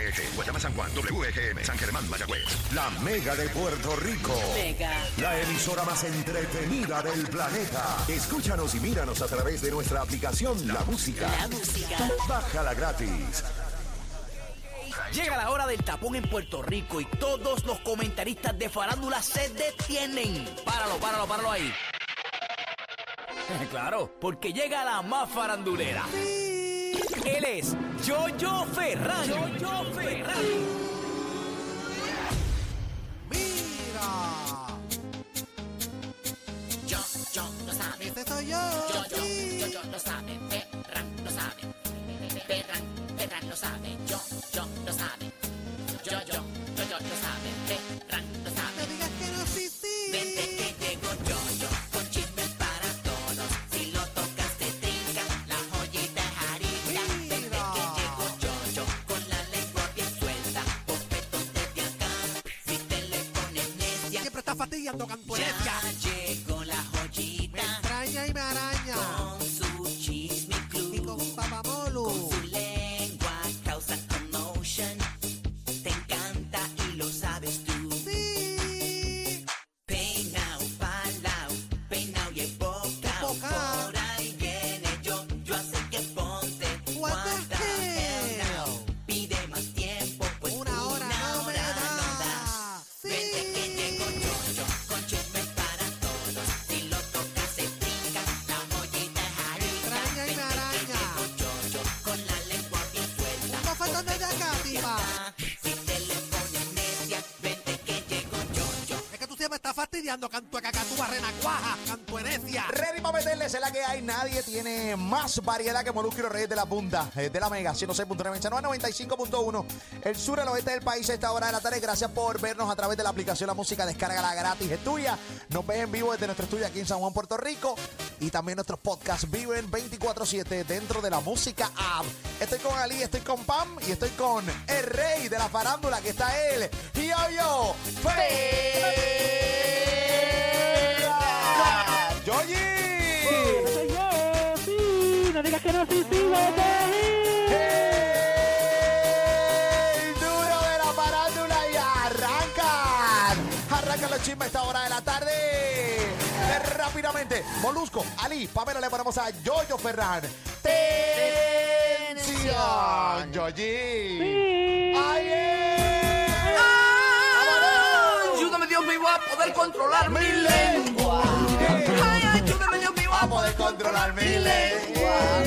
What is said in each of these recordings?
WPG, Guayama San Juan, WGM, San Germán, Mayagüez. La Mega de Puerto Rico. Mega. La emisora más entretenida del planeta. Escúchanos y míranos a través de nuestra aplicación La Música. La música. Bájala gratis. Llega la hora del tapón en Puerto Rico y todos los comentaristas de farándula se detienen. Páralo, páralo, páralo ahí. Claro, porque llega la más farandulera. Él es Jojo Ferran. Jojo Ferran. Yo, yo, lo sabe. Este soy yo. Yo, yo, sí. yo, yo, lo sabe. Ferran lo sabe. Ferran, Ferran lo sabe. Yo, yo, lo está fastidiando fastidiando, cantueca, cantúa, renacuaja, cantuenecia. Ready para meterles en la que hay. Nadie tiene más variedad que Molusco y los Reyes de la Punta. eh, de la Mega, 106.9, 95.1. El sur, el oeste del país a esta hora de la tarde. Gracias por vernos a través de la aplicación La Música. Descárgala gratis, es tuya. Nos ves en vivo desde nuestro estudio aquí en San Juan, Puerto Rico. Y también nuestros podcasts viven 24-7 dentro de la música app. Estoy con Ali, estoy con Pam y estoy con el rey de la farándula, que está él, Yo-Yo Ferran. ¡Yoyi! soy yo, sí, no digas que no, sí, sí, ¡Hey! Duro de la farándula y arrancan. Arrancan los chismes a esta hora de la tarde. Eh, Rápidamente, Molusco, Ali, Pamela, le ponemos a Yoyo Ferran. ¡Tensión! ¡Yoyi! ¡Ay, eh! ¡Vámonos! Ayúdame, Dios mío, a poder controlar mi lengua. Mío, a poder controlar mi lengua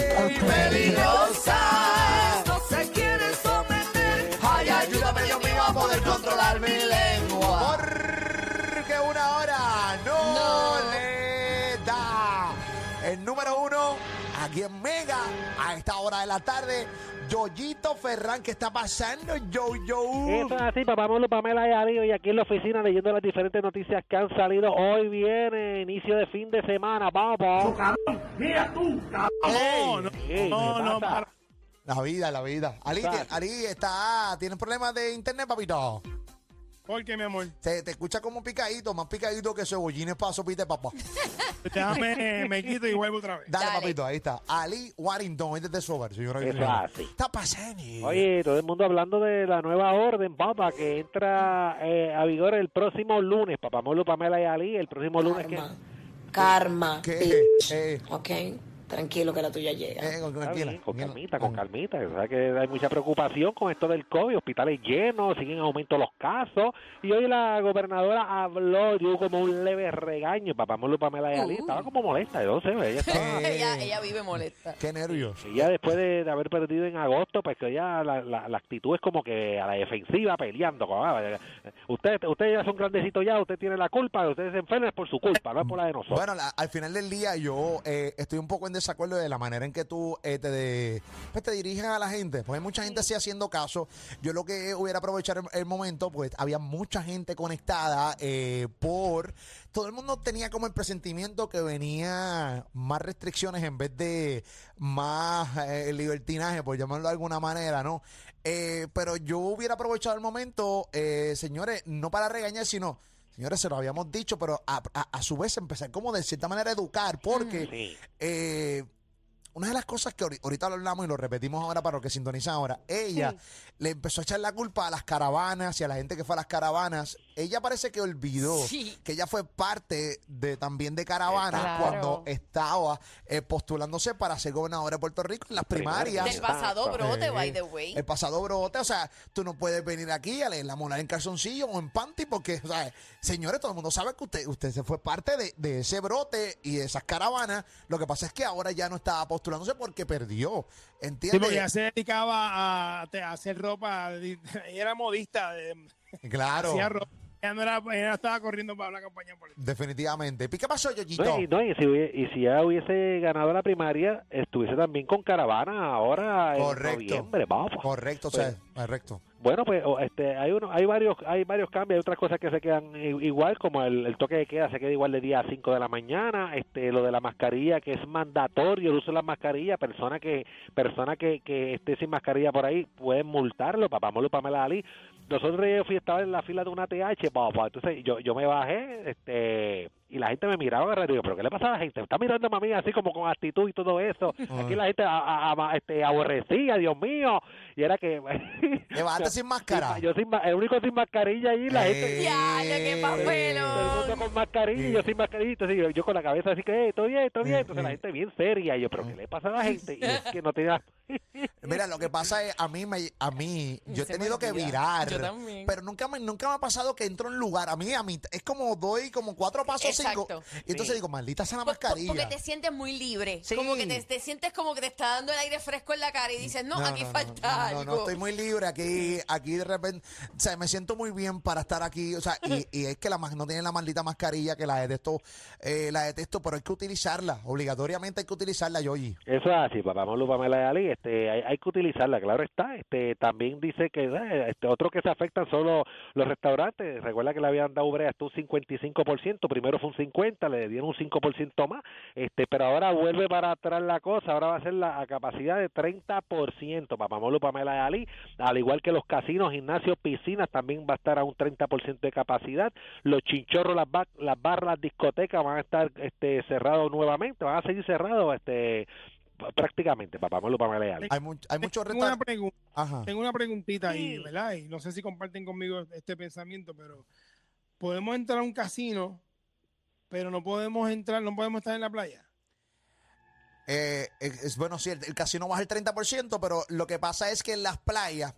de la tarde, Yoyito Ferran, ¿qué está pasando, Yo-Yo? Eso es así, papá Molo, Pamela y Ali, y aquí en la oficina leyendo las diferentes noticias que han salido. Hoy viene inicio de fin de semana, vamos. Ey, Ey, No, ¿qué no, pasa? para. La vida, la vida. Ti- Ali está, ¿tienes problemas de internet, papito? ¿Por qué, mi amor? Se te escucha como picadito, más picadito que cebollines para sopita de papá. Déjame, me quito y vuelvo otra vez. Dale, Dale. papito, ahí está. Ali Warrington, este es de Sober, señora. así. Está pasando. Oye, todo el mundo hablando de la nueva orden, papá, que entra eh, a vigor el próximo lunes. Papá Molo, Pamela y Ali, el próximo lunes que... Karma. Karma. ¿Qué? bitch. Eh, Ok. Tranquilo que la tuya llega. eh, con- tranquila. bien, con calmita, con calmita. O sea que hay mucha preocupación con esto del COVID, hospitales llenos, siguen en aumento los casos. Y hoy la gobernadora habló, dio como un leve regaño. Papá Molo, Pamela y Ali, estaba como molesta, yo sé, ella estaba... Ella, ella vive molesta. Qué nervios. Y ya después de, de haber perdido en agosto, pues que ya la, la, la actitud es como que a la defensiva peleando. ah, Ustedes ustedes ya son grandecitos ya, usted tiene la culpa, ustedes se enferman por su culpa, no es por la de nosotros. Bueno, la- al final del día yo eh, estoy un poco en desacuerdo de la manera en que tú eh, te, de- pues, te diriges a la gente. Pues hay mucha gente así haciendo caso. Yo lo que hubiera aprovechar el, el momento, pues había mucha gente conectada eh, por... Todo el mundo tenía como el presentimiento que venía más restricciones en vez de más eh, libertinaje, por llamarlo de alguna manera, ¿no? Pero yo hubiera aprovechado el momento, señores, no para regañar, sino... Señores, se lo habíamos dicho, pero a, a- a su vez empezar como de cierta manera a educar, porque Sí. eh, una de las cosas que ahori- ahorita lo hablamos y lo repetimos ahora para los que sintonizan ahora, ella le empezó a echar la culpa a las caravanas y a la gente que fue a las caravanas. Ella parece que olvidó Sí. que ella fue parte de también de caravanas Claro. cuando estaba eh, postulándose para ser gobernadora de Puerto Rico en las primarias. Del pasado brote, by the way. El pasado brote, o sea, tú no puedes venir aquí a leer la molar en calzoncillo o en panty porque, o sea, señores, todo el mundo sabe que usted, usted se fue parte de, de ese brote y de esas caravanas. Lo que pasa es que ahora ya no estaba postulándose porque perdió, Sí, ¿entiendes? porque ella se dedicaba a, hacer ropa. Ella era modista. eh, claro, Hacía ropa. Ella no, era, ella no estaba corriendo para una campaña política. definitivamente. ¿Y qué pasó, Yoyito? No, y, no, y si, y si ya hubiese ganado la primaria, estuviese también con caravana ahora en Correcto. noviembre, vamos. Correcto, o sea, correcto. Bueno, pues este, hay uno, hay varios, hay varios cambios, hay otras cosas que se quedan igual, como el, toque de queda se queda igual de día a 5 de la mañana, este, lo de la mascarilla que es mandatorio el uso de la mascarilla, persona que, persona que, que esté sin mascarilla por ahí pueden multarlo, papá Molo Pamela Dalí. Nosotros yo fui estaba en la fila de una TH, papá, entonces yo, yo me bajé, este, y la gente me miraba agarrado, y digo, pero qué le pasa a la gente, está mirando a mí así como con actitud y todo eso, aquí la gente a, a- a- este, aborrecía, Dios mío, y era que Te bajaste sin máscara. yo sin el único sin mascarilla ahí, la gente. Eh, Diablo, qué Todo el papelón. mundo con mascarilla, yo sin mascarilla, entonces yo, yo con la cabeza así que, eh, todo bien, todo bien. Entonces la Eh, gente bien seria, y yo, pero ¿qué le pasa a la gente? Y es que no tenía... Mira, lo que pasa es, a mí, me, a mí, yo he tenido que virar. Yo también. Pero nunca me, nunca me ha pasado que entro en lugar. A mí, a mí, es como doy como cuatro pasos, Exacto. Y entonces digo, maldita sea la mascarilla. Porque te sientes muy libre. Sí. Como que te, te sientes como que te está dando el aire fresco en la cara y dices, no, aquí falta no, algo. no, estoy muy libre aquí, aquí de repente, o sea, me siento muy bien para estar aquí, o sea, y, y es que la no tienen la maldita mascarilla que la detesto, eh, la detesto, pero hay que utilizarla, obligatoriamente hay que utilizarla, Yoyi. Eso es así, papá Molu, Pamela y Ali, este, hay, hay que utilizarla, claro está. Este, también dice que eh, este, otro que se afectan son los, los restaurantes. Recuerda que le habían dado brea hasta un 55%, primero fue un 50%, le dieron un 5% más, este, pero ahora vuelve para atrás la cosa, ahora va a ser la a capacidad de 30%, papá Molu, Pamela y Ali, al igual que los casinos, gimnasios, piscinas, también va a estar a un 30% de capacidad. Los chinchorros, las, ba- las barras, las discotecas van a estar este, cerrados nuevamente, van a seguir cerrados este, prácticamente, papá Molu, Pamela y Ali. Hay, much- hay muchos Tengo una, Ajá. tengo una preguntita ahí, ¿verdad? Y no sé si comparten conmigo este pensamiento, pero podemos entrar a un casino, pero no podemos entrar, no podemos estar en la playa. Eh, es, bueno, sí, el, el casino baja el 30%, pero lo que pasa es que en las playas,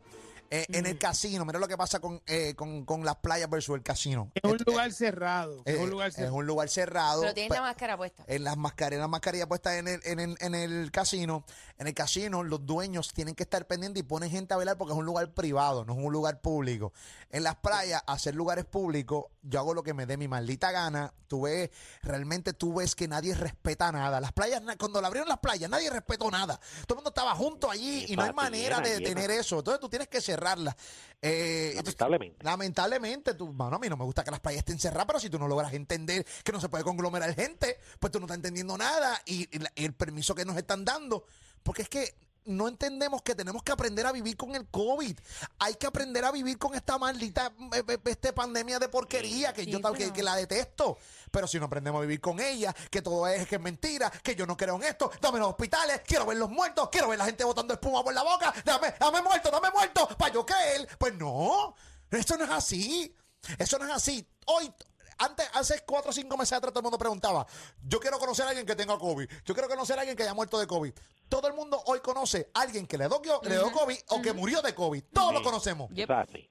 eh, en el casino, mira lo que pasa con, eh, con, con las playas versus el casino. Es un Esto- lugar cerrado. eh, Es un lugar es cerrado. un lugar cerrado. Pero tienes pe- la máscara puesta. en las mascarillas, las mascarillas puestas en el, en, el, en el casino. En el casino, los dueños tienen que estar pendientes y ponen gente a velar porque es un lugar privado, no es un lugar público. En las playas, hacer lugares públicos, yo hago lo que me dé mi maldita gana. Tú ves, realmente tú ves que nadie respeta nada. Las playas, cuando le abrieron las playas, nadie respetó nada. Todo el mundo estaba junto allí y no hay Llena, manera de llena. tener eso. Entonces tú tienes que cerrarlas. Eh, Lamentablemente. Lamentablemente, tú, bueno, a mí no me gusta que las playas estén cerradas, pero si tú no logras entender que no se puede conglomerar gente, pues tú no estás entendiendo nada y, y la- y el permiso que nos están dando, porque es que no entendemos que tenemos que aprender a vivir con el COVID. Hay que aprender a vivir con esta maldita eh, eh, este pandemia de porquería que Sí, yo tal- que, pero- que la detesto. Pero si no aprendemos a vivir con ella, que todo es que es mentira, que yo no creo en esto, dame los hospitales, quiero ver los muertos, quiero ver la gente botando espuma por la boca, dame, dame muerto, dame muerto, para yo creer. Pues no, eso no es así. Eso no es así. Hoy, antes, hace cuatro o cinco meses atrás, todo el mundo preguntaba: Yo quiero conocer a alguien que tenga COVID. Yo quiero conocer a alguien que haya muerto de COVID. Todo el mundo hoy conoce a alguien que le dio, le dio COVID o que murió de COVID. Todos lo conocemos. Yep.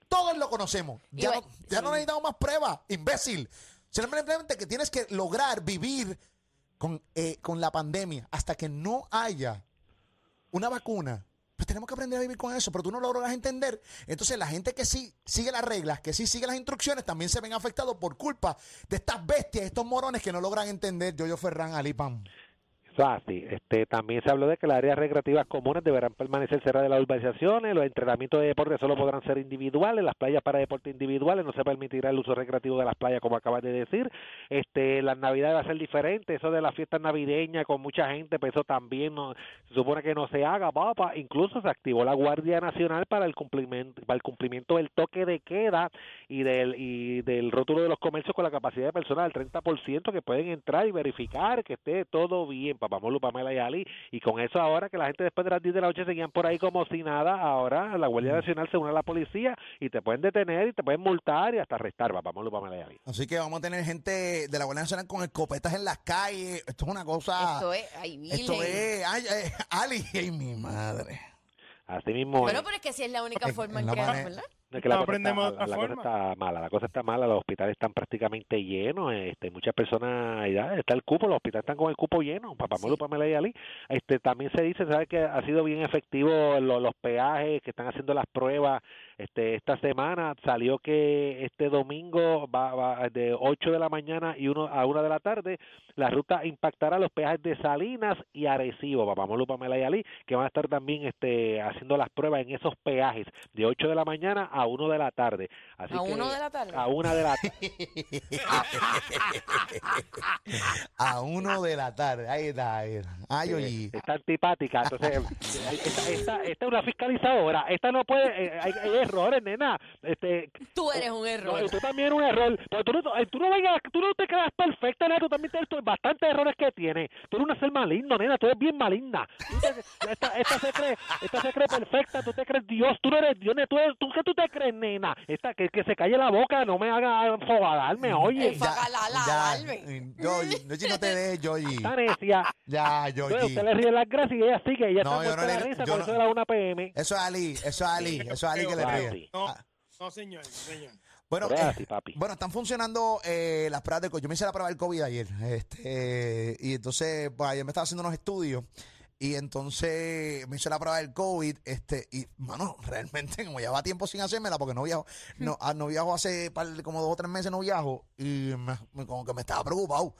Todos lo conocemos. Ya, Igual- no, ya no necesitamos más pruebas, imbécil. Simplemente que tienes que lograr vivir con, eh, con la pandemia hasta que no haya una vacuna. Pues tenemos que aprender a vivir con eso, pero tú no lo logras entender. Entonces la gente que sí sigue las reglas, que sí sigue las instrucciones, también se ven afectados por culpa de estas bestias, estos morones que no logran entender. Yo, yo Ferran, Alipam. Este, también se habló de que las áreas recreativas comunes deberán permanecer cerradas de las urbanizaciones, los entrenamientos de deporte solo podrán ser individuales, las playas para deporte individuales, no se permitirá el uso recreativo de las playas como acabas de decir. Este, las navidades va a ser diferente, eso de las fiestas navideñas con mucha gente, pues eso también no, se supone que no se haga, papá. Incluso se activó la Guardia Nacional para el cumplimiento, para el cumplimiento del toque de queda y del y del rótulo de los comercios con la capacidad de personal del 30% que pueden entrar y verificar que esté todo bien, Papá Molu, Pamela y Ali. Y con eso ahora que la gente después de las 10 de la noche seguían por ahí como si nada, ahora la Guardia Nacional se une a la policía y te pueden detener y te pueden multar y hasta arrestar, Papá Molu, Pamela y Ali. Así que vamos a tener gente de la Guardia Nacional con escopetas en las calles. Esto es una cosa. Esto es, ay, Esto es. Ay, ay, Ali, ay, mi madre. Así mismo. Bueno, es. pero es que si es la única forma en que, manera- ¿verdad? Que la, No cosa está, la, la cosa está mala, la cosa está mala, los hospitales están prácticamente llenos, este, muchas personas, ya está el cupo, los hospitales están con el cupo lleno, Papá Molu, Pamela y Ali. Este, también se dice, ¿sabes? Que ha sido bien efectivo lo- los peajes que están haciendo las pruebas este, esta semana. Salió que este domingo va, va de 8 de la mañana y uno a 1 de la tarde, la ruta impactará los peajes de Salinas y Arecibo, Papá Molu, Pamela y Ali, que van a estar también este, haciendo las pruebas en esos peajes de 8 de la mañana a 1 de la tarde. Así A que- uno de la tarde. A 1 de la tarde. A uno de la tarde. Ahí está. Ahí está. Ay, oye. Está antipática. Entonces, esta, esta, esta es una fiscalizadora. Esta no puede. eh, hay, hay errores, nena. Este, Tú eres un error. tú también eres un error. Pero tú no, eh, tú no, vengas- tú no te creas perfecta, nena. Tú también tienes bastantes errores que tienes. Tú eres una ser maligno, nena. Tú eres bien maligna. Tú te- esta, esta se cree, esta se cree perfecta. Tú te crees Dios. Tú no eres Dios. Tú, eres, tú qué tú te crees, nena. Esta, que, que se calle la boca. No me haga oye. Faga la- la- darme. Yoyi, Yoyi, no te des, Yoyi. Esta necia. Ya, Yoyi. usted le ríe las gracias y ella sigue. Ella No, está yo muerta no la le- risa por no- eso la 1 PM. Eso es Ali, eso es Ali, eso es Ali que le ríe. No, Ah, no, señor, señor. Bueno, eh, bueno, están funcionando eh, las pruebas de COVID. Yo me hice la prueba del COVID ayer. Este, y entonces, pues ayer me estaba haciendo unos estudios. Y entonces me hice la prueba del COVID. Este, y, mano, realmente, como llevaba tiempo sin hacérmela, porque no viajo, no, ah, no viajo hace par- como dos o tres meses, no viajo. Y me- me- como que me estaba preocupado.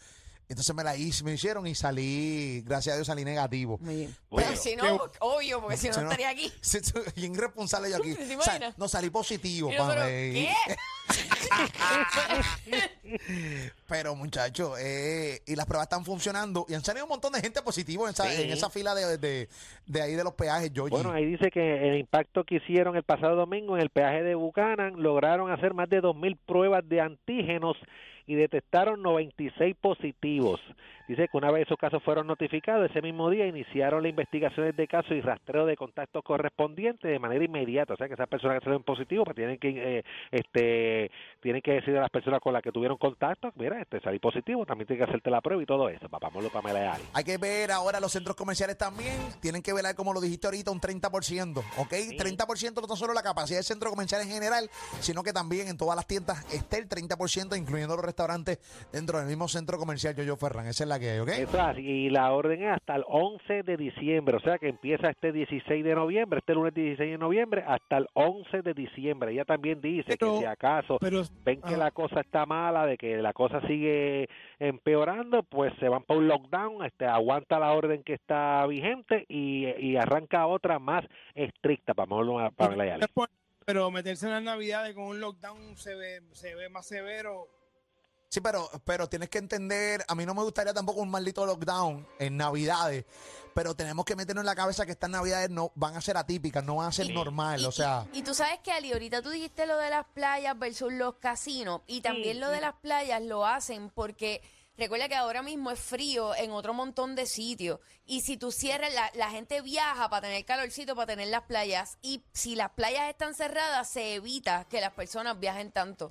Entonces me la hice, me hicieron y salí, gracias a Dios, salí negativo. Bueno. Pero si no, obvio, porque si no, Si no- estaría aquí. Bien irresponsable yo aquí. No salí positivo. Y yo, pa' pero, ver. ¿qué? Pero muchachos, eh, y las pruebas están funcionando y han salido un montón de gente positivo en esa, Sí. en esa fila de, de, de ahí de los peajes. Bueno, ahí dice que el impacto que hicieron el pasado domingo en el peaje de Buchanan lograron hacer más de 2.000 pruebas de antígenos y detectaron 96 positivos. Dice que una vez esos casos fueron notificados, ese mismo día iniciaron las investigaciones de casos y rastreo de contactos correspondientes de manera inmediata. O sea, que esas personas que salen positivos pues tienen que eh, este tienen que decir a las personas con las que tuvieron contacto, mira, este salí positivo, también tienen que hacerte la prueba y todo eso. Papá Pamela y Ali. Hay que ver ahora los centros comerciales también. Tienen que ver, como lo dijiste ahorita, un 30%. ¿Ok? 30% no tan solo la capacidad del centro comercial en general, sino que también en todas las tiendas esté el 30%, incluyendo los restaurantes dentro del mismo centro comercial Yoyo Ferran. Esa es la que hay, ¿ok? Eso es y la orden es hasta el 11 de diciembre, o sea que empieza este 16 de noviembre, este lunes 16 de noviembre, hasta el 11 de diciembre. Ella también dice Pero- que si acaso Pero, ven que ah, la cosa está mala, de que la cosa sigue empeorando, pues se van para un lockdown, este, aguanta la orden que está vigente y, y arranca otra más estricta para Pamela y Ali. pero meterse en las navidades con un lockdown se ve, se ve más severo. Sí, pero, pero tienes que entender, a mí no me gustaría tampoco un maldito lockdown en Navidades, pero tenemos que meternos en la cabeza que estas Navidades no van a ser atípicas, no van a ser normal, Y- o sea... Y, y tú sabes que, Ali, ahorita tú dijiste lo de las playas versus los casinos. Y también lo de las playas lo hacen porque recuerda que ahora mismo es frío en otro montón de sitios. Y si tú cierras, la, la gente viaja para tener calorcito, para tener las playas. Y si las playas están cerradas, se evita que las personas viajen tanto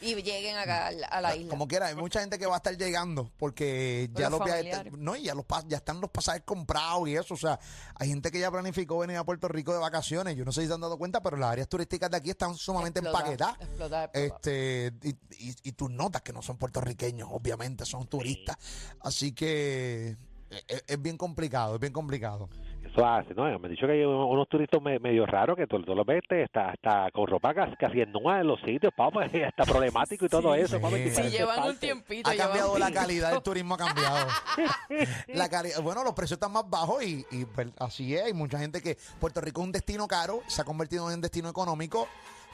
y lleguen acá a la, a la isla. Como quiera, hay mucha gente que va a estar llegando porque ya Los los viajes, no, y ya los ya están los pasajes comprados y eso, o sea, hay gente que ya planificó venir a Puerto Rico de vacaciones, yo no sé si se han dado cuenta, pero las áreas turísticas de aquí están sumamente Explotar, empaquetadas. explotar. Este, y, y, y tú notas que no son puertorriqueños, obviamente, son turistas. Así que eh, es, es bien complicado, es bien complicado. Eso hace, ¿no? Me han dicho que hay unos turistas me- medio raros que tú los ves hasta, hasta con ropa casi, en en los sitios, papá, está problemático y todo eso, sí. papá, que Sí, parece llevan un parte. tiempito. Ha cambiado la calidad del turismo, ha cambiado. la calidad, bueno, los precios están más bajos y, y, pues, así es. Hay mucha gente que Puerto Rico es un destino caro, se ha convertido en un destino económico.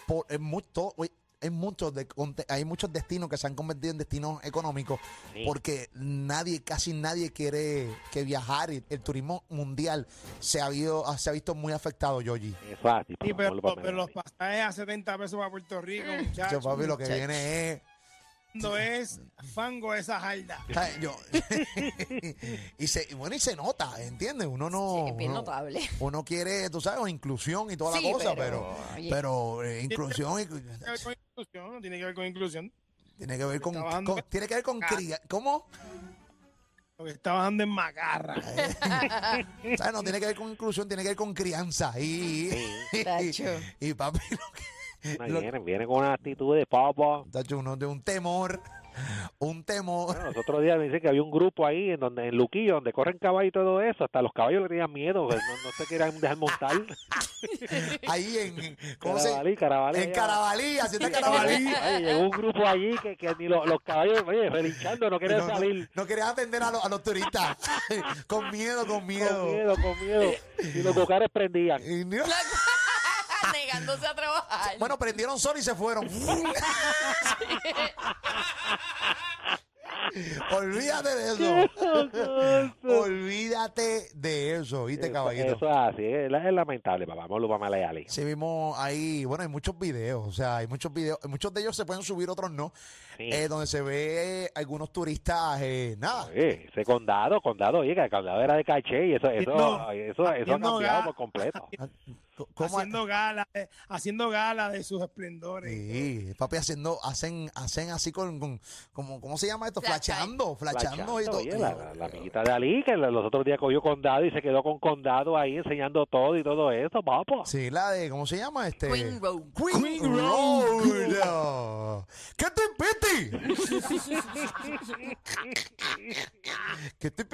Por, en mucho, oye, hay muchos de, conte- hay muchos destinos que se han convertido en destinos económicos Sí. porque nadie, casi nadie quiere que viajar. y El turismo mundial se ha, habido, se ha visto muy afectado, Yogi. Eso así, Sí, pero, y pero los pasajes a 70 pesos para Puerto Rico, Yo, muchachos. papi, lo que muchacho. viene es cuando es fango esa jarda. Yo- y se, bueno, y se nota, ¿entiendes? Uno no. Sí, es bien uno, notable. uno quiere, tú sabes, inclusión y toda Sí, la cosa, pero. pero, eh, inclusión y- Tiene que ver con inclusión, no tiene que ver con inclusión. tiene que ver con. Con- tiene que ver con. cría- ¿Cómo? Lo que está bajando en macarra. ¿Sabes? No tiene que ver con inclusión, tiene que ver con crianza. Y. y, Tacho. y papi, lo que. No, viene, viene con una actitud de papa. tacho, uno de un temor. Un temor. Bueno, los otros días me dicen que había un grupo ahí en donde en Luquillo, donde corren caballos y todo eso, hasta los caballos le tenían miedo, pues, no, no se querían dejar montar. Ahí en. ¿Cómo se Carabalí, Carabalí. En. Carabalí, haciendo Carabalí. Llegó un grupo allí que, que ni los, los caballos, oye, relinchando, no querían No, salir. no querían atender a, los- a los turistas. con miedo, con miedo. Con miedo, con miedo. Y los cocares prendían. Y Negándose a trabajar. Bueno, prendieron sol y se fueron. Olvídate de eso. Olvídate de eso, ¿viste, caballito? Eso es así, es, es lamentable, papá. Vamos a Malayali. Sí, vimos ahí, bueno, hay muchos videos, o sea, hay muchos videos, muchos de ellos se pueden subir, otros no, Sí. eh, donde se ve algunos turistas, eh, nada, Oye, ese condado, condado, el condado era de caché y eso, eso, Haciendo- eso, eso ha haciendo cambiado ga- por completo. ¿Cómo? haciendo gala, eh, haciendo gala de sus esplendores. Sí, papi, haciendo, hacen, hacen así con, con como, ¿cómo se llama esto? Flash Flacheando, flacheando y todo. oye, la, la- la amiguita de Ali, que los otros días cogió condado y se quedó con condado ahí enseñando todo y todo eso, papá. Sí, la de, ¿cómo se llama? Este, Queen Road. Queen, Queen Road. ¿Qué te piti? ¿Qué te?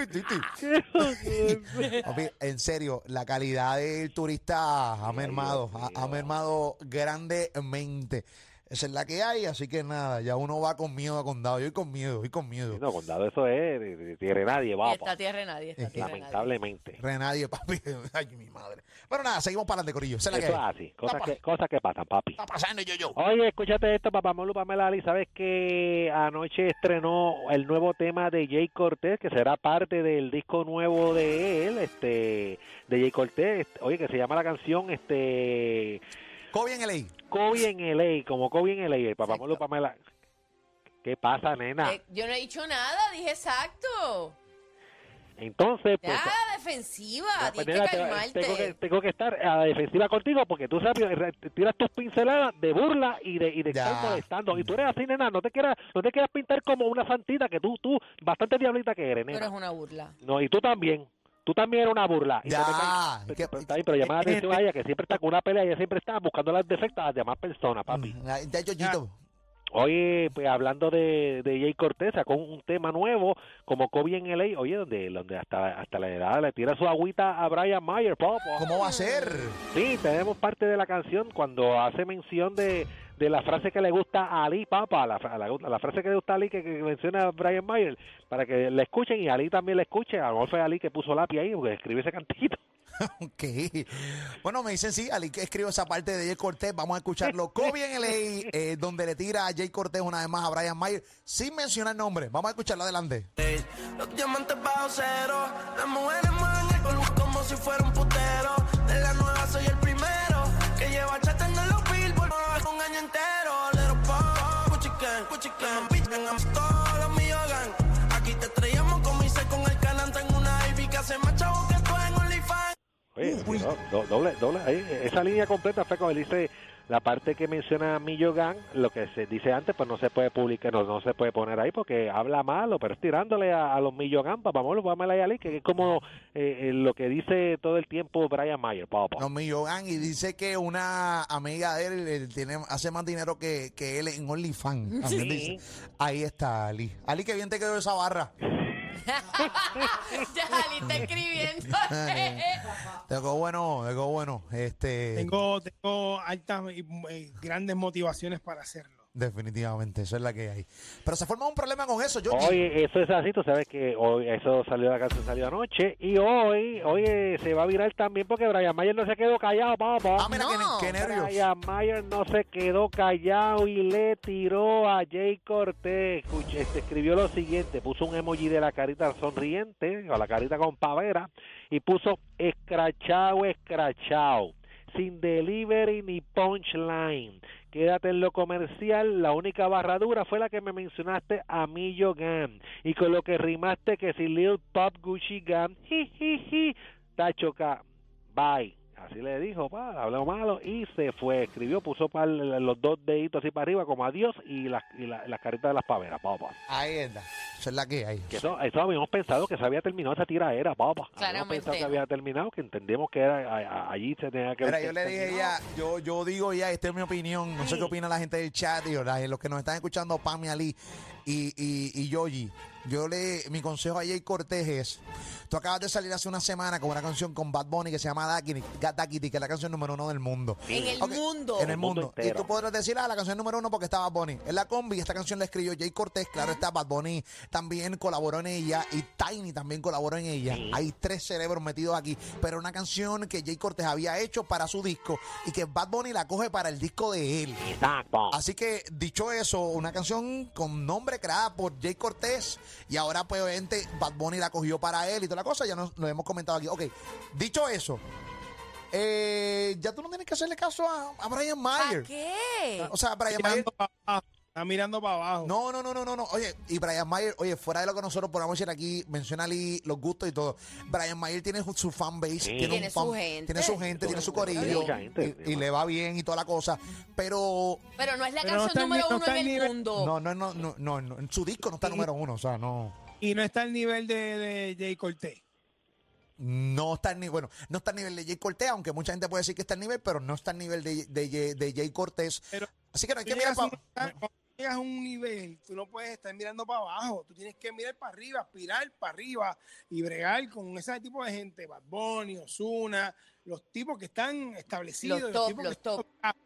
Papi, en serio, la calidad del turista ha mermado, ha, ha mermado grandemente. Esa es la que hay, así que nada, ya uno va con miedo a condado. Yo voy con miedo, voy con miedo. No, condado eso es de, de tierra de nadie, papá. esta tierra de nadie, esta tierra de nadie. Lamentablemente. Renadie, papi. Ay, mi madre. Pero nada, seguimos para adelante, Corillo. Esa es la que Eso es hay. así, cosas que, cosas que pasan, papi. está pasando, yo, yo? Oye, escúchate esto, papá Molu Pamela Ali. ¿Sabes que anoche estrenó el nuevo tema de Jay Cortés, que será parte del disco nuevo de él, este, de Jay Cortés? Oye, que se llama la canción, este, Kobe en LA. Kobe en LA, como Kobe en LA, el papá Molu Pamela. ¿Qué pasa, nena? Eh, yo no he dicho nada, dije exacto. Entonces, pues... Ya, defensiva, No, pues, tienes nena, que te- calmarte. tengo, que, tengo que estar a la defensiva contigo porque tú sabes, tiras tus pinceladas de burla y de, y de estar molestando. Y tú eres así, nena, no te quieras, no te quieras pintar como una santita que tú, tú, bastante diablita que eres, Pero nena. es una burla. No, y tú también. Tú también eres una burla. Y Ya, te que- pero, está bien, pero llama la atención a ella que siempre está con una pelea y ella siempre está buscando las defectas a las demás personas, papi. Oye, pues hablando de, de Jay Cortés, sacó un, tema nuevo como Kobe en LA, oye, donde, donde hasta, hasta la edad le tira su agüita a Brian Mayer, popo. ¿Cómo va a ser? Sí, tenemos parte de la canción cuando hace mención de, de la frase que le gusta a Ali, papá, la, la, la frase que le gusta a Ali que, que menciona Brian Mayer, para que la escuchen y Ali también la escuche. A lo mejor fue Ali que puso lápiz ahí porque escribe ese cantito. Ok. Bueno, me dicen sí, Ali que escribo esa parte de Jay Cortés. Vamos a escucharlo. Kobe en LA, eh, donde le tira a Jay Cortés una vez más a Brian Mayer, sin mencionar nombre. Vamos a escucharlo adelante. Los diamantes bajo cero, las mujeres mueven el polvo como si fuera un putero. De la nueva soy el primero que lleva chatando en los billboard un año entero. Little pop, gang, bitch, vengamos todos los míos gang. Aquí te estrellamos como hice con el canante en una Ivy que hace más Oye, do- do- doble, doble, ahí, esa línea completa fue como él dice la parte que menciona Millo Gang, lo que se dice antes, pues no se puede publicar, no, no se puede poner ahí porque habla malo, pero es tirándole a, a los Millo Gang, papá, vamos, vamos a Ali, que es como eh, eh, lo que dice todo el tiempo Brian Mayer, papá. No, mi Yogan, y dice que una amiga de él, él tiene, hace más dinero que, que él en OnlyFans. Sí. Ahí está Ali. Ali, que bien te quedó esa barra. ya Ali está escribiendo. Te quedó bueno, te quedó bueno. Este, Tengo, tengo altas y eh, grandes motivaciones para hacerlo. Definitivamente, esa es la que hay. Pero se forma un problema con eso, yo. Oye, eso es así, tú sabes que hoy eso salió la canción salió anoche y hoy, oye, se va a virar también porque Brian Mayer no se quedó callado, papá. Ah, mira, qué- No. qué, nervios. Brian Mayer no se quedó callado y le tiró a Jay Cortés. Escuche, este, escribió lo siguiente, puso un emoji de la carita sonriente, o la carita con pavera, y puso escrachado, escrachado. sin delivery ni punchline. Quédate en lo comercial, la única barradura fue la que me mencionaste a Millo Gam. Y con lo que rimaste que si Lil Pop Gucci Gam, jijiji, tachoca, bye. Así le dijo, pa, habló malo y se fue. Escribió, puso pa- los dos deditos así para arriba como adiós y las y la- las caritas de las paveras, papá. Ahí está. Esa es la que hay. Que eso, eso habíamos pensado que se había terminado esa tiraera, papá. Habíamos Claramente. pensado que había terminado, que entendemos que era a- a- allí se tenía que Mira, yo le dije ya, yo, yo digo ya, esta es mi opinión, no sé qué opina la gente del chat y la- los que nos están escuchando, Pami Ali y, y, y Yoyi. Yo le, mi consejo a Jay Cortés es, tú acabas de salir hace una semana con una canción con Bad Bunny que se llama Dakiti, que es la canción número uno del mundo. En el mundo. En el El mundo mundo. Y tú podrás decir, ah, la canción número uno porque está Bad Bunny. Es la combi, esta canción la escribió Jay Cortés, claro está, Bad Bunny también colaboró en ella y Tiny también colaboró en ella. Hay tres cerebros metidos aquí, pero una canción que Jay Cortés había hecho para su disco y que Bad Bunny la coge para el disco de él. Exacto. Así que, dicho eso, una canción con nombre creada por Jay Cortés y ahora, pues, obviamente, Bad Bunny la cogió para él y toda la cosa, ya nos, lo hemos comentado aquí. Ok, dicho eso, eh, ya tú no tienes que hacerle caso a, a Brian ¿Para Mayer. qué? O sea, Brian Mayer. Para. Está mirando para abajo. No, no, no, no, no, no. Oye, y Brian Mayer, oye, fuera de lo que nosotros podamos decir aquí, menciona Ali los gustos y todo. Brian Mayer tiene su fan base, Sí. tiene, Tiene un fan, su gente. tiene su gente, tiene su corillo gente. y, y le va bien y toda la cosa. Pero Pero no es la no canción número ni- no uno en el nivel- mundo. no, no, no, no, no, no, en su disco no está Y- número uno, o sea, no. Y no está al nivel de, de Jay Cortés. No está al nivel, bueno, no está al nivel de Jay Cortés, aunque mucha gente puede decir que está al nivel, pero no está al nivel de, de, Jay- de Jay Cortés. Pero Así que no hay que mirar llegas, llegas a un nivel, tú no puedes estar mirando para abajo. Tú tienes que mirar para arriba, aspirar para arriba y bregar con ese tipo de gente. Bad Bunny, Ozuna, los tipos que están establecidos. Los top, tipos los que están top. tocados.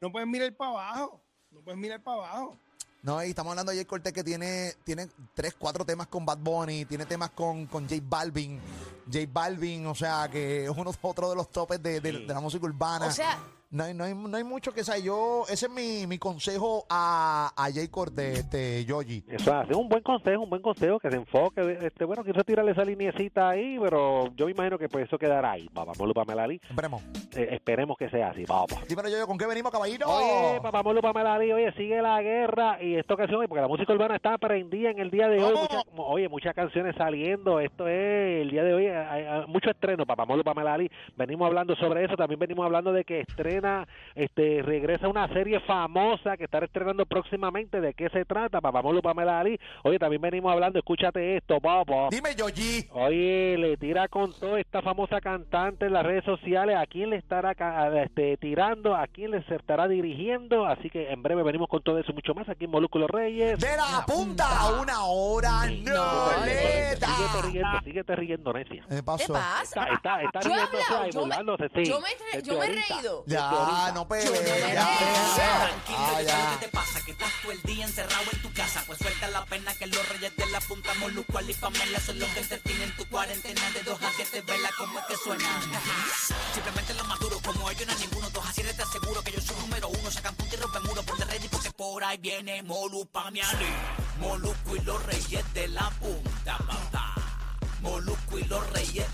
No puedes mirar para abajo. No puedes mirar para abajo. No, y estamos hablando de Jay Cortés que tiene, tiene tres, cuatro temas con Bad Bunny, tiene temas con, con J Balvin. J Balvin, o sea, que es uno otro de los topes de, de- de la música urbana. O sea, no hay, no hay, no hay mucho que saber. Yo, ese es mi, mi consejo a, a Jay Cortés, este, Yogi. Eso hace un buen consejo, un buen consejo que se enfoque. Este, bueno, quiso tirarle esa linecita ahí, pero yo me imagino que pues eso quedará ahí. Papá Molo Pamelari. Esperemos. Eh, esperemos que sea así, papá. Dímelo, yo, ¿con qué venimos, caballito? Oye, papá Molo Pamelari, oye, sigue la guerra y esta ocasión, porque la música urbana está prendida en el día de hoy. Oye, muchas canciones saliendo. Esto es el día de hoy, hay, hay mucho estreno, papá Molo Pamelari. Venimos hablando sobre eso, también venimos hablando de que estrena, este, regresa una serie famosa que estará estrenando próximamente. ¿De qué se trata, papá Molo Pamelari? Oye, también venimos hablando, escúchate esto, papá. Dime, Yogi. Oye, le tira con toda esta famosa cantante en las redes sociales. ¿A quién le estará este, tirando? ¿A quién le estará dirigiendo? Así que en breve venimos con todo eso y mucho más aquí en Molúsculos Reyes. De la punta a una hora, Sí, no síguete le riendo, da. síguete riendo, síguete riendo, necia. ¿Qué ¿qué pasó? pasa? Está, está, está Yo riéndose hablado, ahí, yo me- burlándose, sí. yo me Desde yo me he reído. Ya, ahorita. no pegues, reí. Tranquilo, Ah, ya. sé lo que te pasa, que estás todo el día encerrado en tu casa. Pues suelta la pena que los reyes de la punta Moluco, Ali y Pamela son los que te tienen tu cuarentena de dos a siete vela como es que suena. Simplemente los más duros, como ellos no hay ninguno, dos a siete te aseguro que yo soy número uno, sacan punta y rompen muro por de ready porque por ahí viene Molu Pamiali, Moluco y los reyes de la punta, papá. Moluco y los reyes